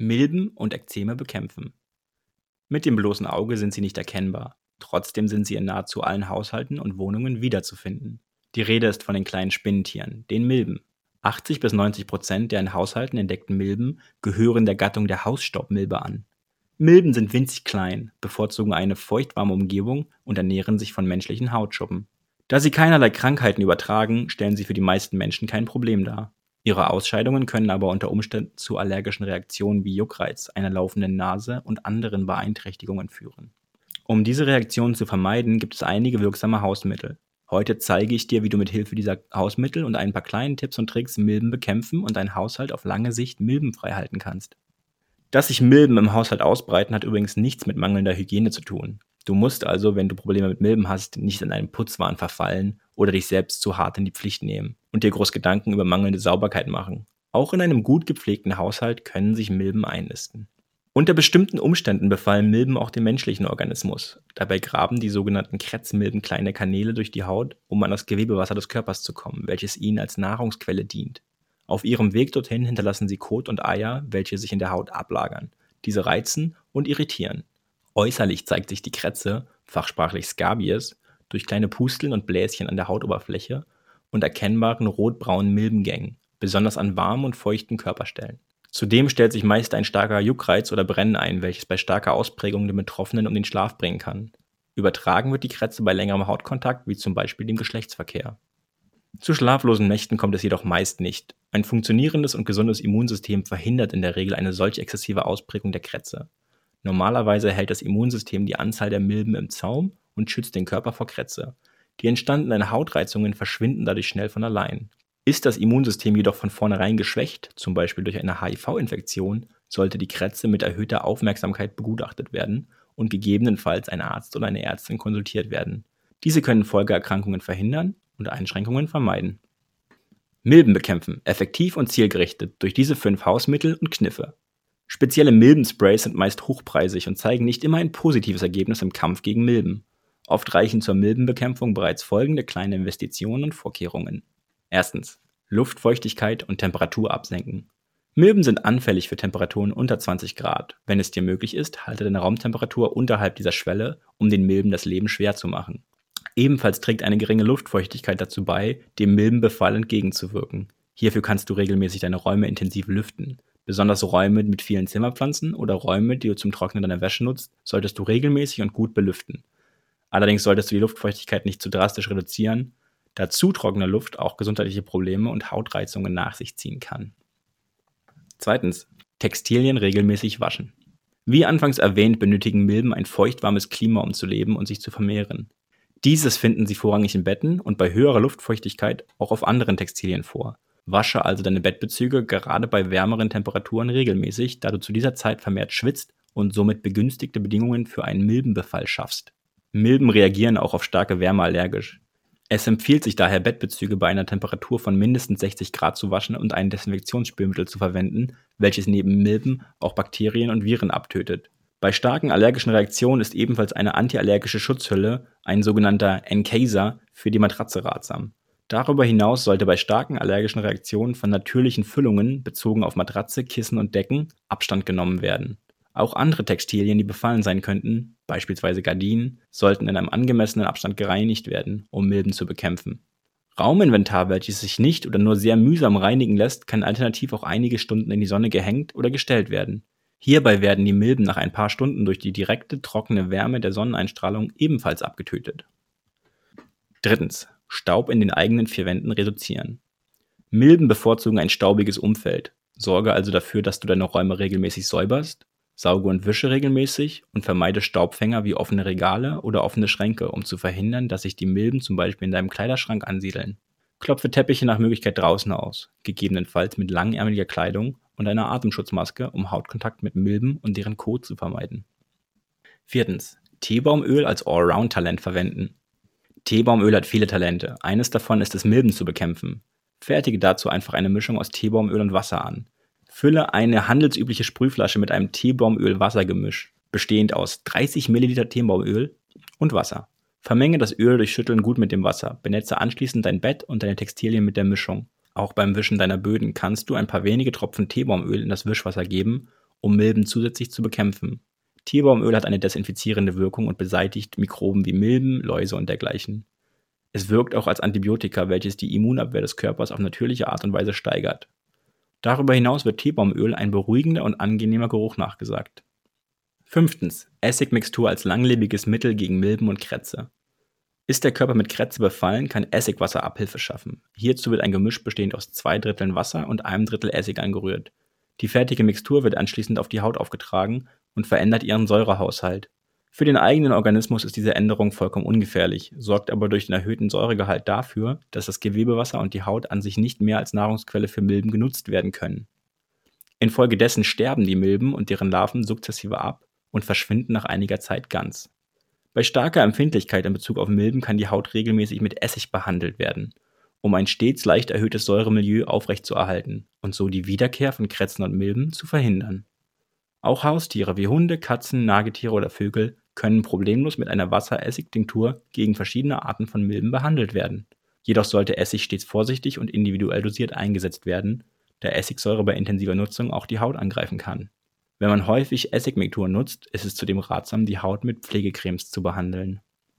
Milben und Ekzeme bekämpfen. Mit dem bloßen Auge sind sie nicht erkennbar. Trotzdem sind sie in nahezu allen Haushalten und Wohnungen wiederzufinden. Die Rede ist von den kleinen Spinnentieren, den Milben. 80 bis 90 Prozent der in Haushalten entdeckten Milben gehören der Gattung der Hausstaubmilbe an. Milben sind winzig klein, bevorzugen eine feuchtwarme Umgebung und ernähren sich von menschlichen Hautschuppen. Da sie keinerlei Krankheiten übertragen, stellen sie für die meisten Menschen kein Problem dar. Ihre Ausscheidungen können aber unter Umständen zu allergischen Reaktionen wie Juckreiz, einer laufenden Nase und anderen Beeinträchtigungen führen. Um diese Reaktionen zu vermeiden, gibt es einige wirksame Hausmittel. Heute zeige ich dir, wie du mit Hilfe dieser Hausmittel und ein paar kleinen Tipps und Tricks Milben bekämpfen und deinen Haushalt auf lange Sicht milbenfrei halten kannst. Dass sich Milben im Haushalt ausbreiten, hat übrigens nichts mit mangelnder Hygiene zu tun. Du musst also, wenn du Probleme mit Milben hast, nicht in einen Putzwahn verfallen oder dich selbst zu hart in die Pflicht nehmen und dir groß Gedanken über mangelnde Sauberkeit machen. Auch in einem gut gepflegten Haushalt können sich Milben einnisten. Unter bestimmten Umständen befallen Milben auch den menschlichen Organismus. Dabei graben die sogenannten Kretzmilben kleine Kanäle durch die Haut, um an das Gewebewasser des Körpers zu kommen, welches ihnen als Nahrungsquelle dient. Auf ihrem Weg dorthin hinterlassen sie Kot und Eier, welche sich in der Haut ablagern. Diese reizen und irritieren. Äußerlich zeigt sich die Kretze, fachsprachlich Scabies, durch kleine Pusteln und Bläschen an der Hautoberfläche und erkennbaren rotbraunen Milbengängen, besonders an warmen und feuchten Körperstellen. Zudem stellt sich meist ein starker Juckreiz oder Brennen ein, welches bei starker Ausprägung den Betroffenen um den Schlaf bringen kann. Übertragen wird die Kretze bei längerem Hautkontakt, wie zum Beispiel dem Geschlechtsverkehr. Zu schlaflosen Nächten kommt es jedoch meist nicht. Ein funktionierendes und gesundes Immunsystem verhindert in der Regel eine solch exzessive Ausprägung der Kretze. Normalerweise hält das Immunsystem die Anzahl der Milben im Zaum und schützt den Körper vor Kretze. Die entstandenen Hautreizungen verschwinden dadurch schnell von allein. Ist das Immunsystem jedoch von vornherein geschwächt, zum Beispiel durch eine HIV-Infektion, sollte die Kretze mit erhöhter Aufmerksamkeit begutachtet werden und gegebenenfalls ein Arzt oder eine Ärztin konsultiert werden. Diese können Folgeerkrankungen verhindern und Einschränkungen vermeiden. Milben bekämpfen, effektiv und zielgerichtet durch diese fünf Hausmittel und Kniffe. Spezielle Milbensprays sind meist hochpreisig und zeigen nicht immer ein positives Ergebnis im Kampf gegen Milben. Oft reichen zur Milbenbekämpfung bereits folgende kleine Investitionen und Vorkehrungen. Erstens. Luftfeuchtigkeit und Temperatur absenken. Milben sind anfällig für Temperaturen unter 20 Grad. Wenn es dir möglich ist, halte deine Raumtemperatur unterhalb dieser Schwelle, um den Milben das Leben schwer zu machen. Ebenfalls trägt eine geringe Luftfeuchtigkeit dazu bei, dem Milbenbefall entgegenzuwirken. Hierfür kannst du regelmäßig deine Räume intensiv lüften. Besonders Räume mit vielen Zimmerpflanzen oder Räume, die du zum Trocknen deiner Wäsche nutzt, solltest du regelmäßig und gut belüften. Allerdings solltest du die Luftfeuchtigkeit nicht zu drastisch reduzieren, da zu trockene Luft auch gesundheitliche Probleme und Hautreizungen nach sich ziehen kann. Zweitens, Textilien regelmäßig waschen. Wie anfangs erwähnt, benötigen Milben ein feuchtwarmes Klima, um zu leben und sich zu vermehren. Dieses finden sie vorrangig in Betten und bei höherer Luftfeuchtigkeit auch auf anderen Textilien vor. Wasche also deine Bettbezüge gerade bei wärmeren Temperaturen regelmäßig, da du zu dieser Zeit vermehrt schwitzt und somit begünstigte Bedingungen für einen Milbenbefall schaffst. Milben reagieren auch auf starke Wärme allergisch. Es empfiehlt sich daher, Bettbezüge bei einer Temperatur von mindestens 60 Grad zu waschen und ein Desinfektionsspülmittel zu verwenden, welches neben Milben auch Bakterien und Viren abtötet. Bei starken allergischen Reaktionen ist ebenfalls eine antiallergische Schutzhülle, ein sogenannter Encaser, für die Matratze ratsam. Darüber hinaus sollte bei starken allergischen Reaktionen von natürlichen Füllungen bezogen auf Matratze, Kissen und Decken Abstand genommen werden. Auch andere Textilien, die befallen sein könnten, beispielsweise Gardinen, sollten in einem angemessenen Abstand gereinigt werden, um Milben zu bekämpfen. Rauminventar, welches sich nicht oder nur sehr mühsam reinigen lässt, kann alternativ auch einige Stunden in die Sonne gehängt oder gestellt werden. Hierbei werden die Milben nach ein paar Stunden durch die direkte trockene Wärme der Sonneneinstrahlung ebenfalls abgetötet. Drittens. Staub in den eigenen vier Wänden reduzieren. Milben bevorzugen ein staubiges Umfeld. Sorge also dafür, dass du deine Räume regelmäßig säuberst Sauge und wische regelmäßig und vermeide Staubfänger wie offene Regale oder offene Schränke, um zu verhindern, dass sich die Milben zum Beispiel in deinem Kleiderschrank ansiedeln. Klopfe Teppiche nach Möglichkeit draußen aus, gegebenenfalls mit langärmeliger Kleidung und einer Atemschutzmaske, um Hautkontakt mit Milben und deren Kot zu vermeiden. Viertens. Teebaumöl als Allround-Talent verwenden. Teebaumöl hat viele Talente. Eines davon ist es, Milben zu bekämpfen. Fertige dazu einfach eine Mischung aus Teebaumöl und Wasser an. Fülle eine handelsübliche Sprühflasche mit einem Teebaumöl-Wasser-Gemisch, bestehend aus 30 Milliliter Teebaumöl und Wasser. Vermenge das Öl durch Schütteln gut mit dem Wasser. Benetze anschließend dein Bett und deine Textilien mit der Mischung. Auch beim Wischen deiner Böden kannst du ein paar wenige Tropfen Teebaumöl in das Wischwasser geben, um Milben zusätzlich zu bekämpfen. Tierbaumöl hat eine desinfizierende Wirkung und beseitigt Mikroben wie Milben, Läuse und dergleichen. Es wirkt auch als Antibiotika, welches die Immunabwehr des Körpers auf natürliche Art und Weise steigert. Darüber hinaus wird Teebaumöl ein beruhigender und angenehmer Geruch nachgesagt. Fünftens. Essigmixtur als langlebiges Mittel gegen Milben und Krätze. Ist der Körper mit Krätze befallen, kann Essigwasser Abhilfe schaffen. Hierzu wird ein Gemisch bestehend aus zwei Dritteln Wasser und einem Drittel Essig angerührt. Die fertige Mixtur wird anschließend auf die Haut aufgetragen und verändert ihren Säurehaushalt. Für den eigenen Organismus ist diese Änderung vollkommen ungefährlich, sorgt aber durch den erhöhten Säuregehalt dafür, dass das Gewebewasser und die Haut an sich nicht mehr als Nahrungsquelle für Milben genutzt werden können. Infolgedessen sterben die Milben und deren Larven sukzessive ab und verschwinden nach einiger Zeit ganz. Bei starker Empfindlichkeit in Bezug auf Milben kann die Haut regelmäßig mit Essig behandelt werden, um ein stets leicht erhöhtes Säuremilieu aufrechtzuerhalten und so die Wiederkehr von Krätzen und Milben zu verhindern. Auch Haustiere wie Hunde, Katzen, Nagetiere oder Vögel können problemlos mit einer Wasseressig-Tinktur gegen verschiedene Arten von Milben behandelt werden. Jedoch sollte Essig stets vorsichtig und individuell dosiert eingesetzt werden, da Essigsäure bei intensiver Nutzung auch die Haut angreifen kann. Wenn man häufig Essigmiktur nutzt, ist es zudem ratsam, die Haut mit Pflegecremes zu behandeln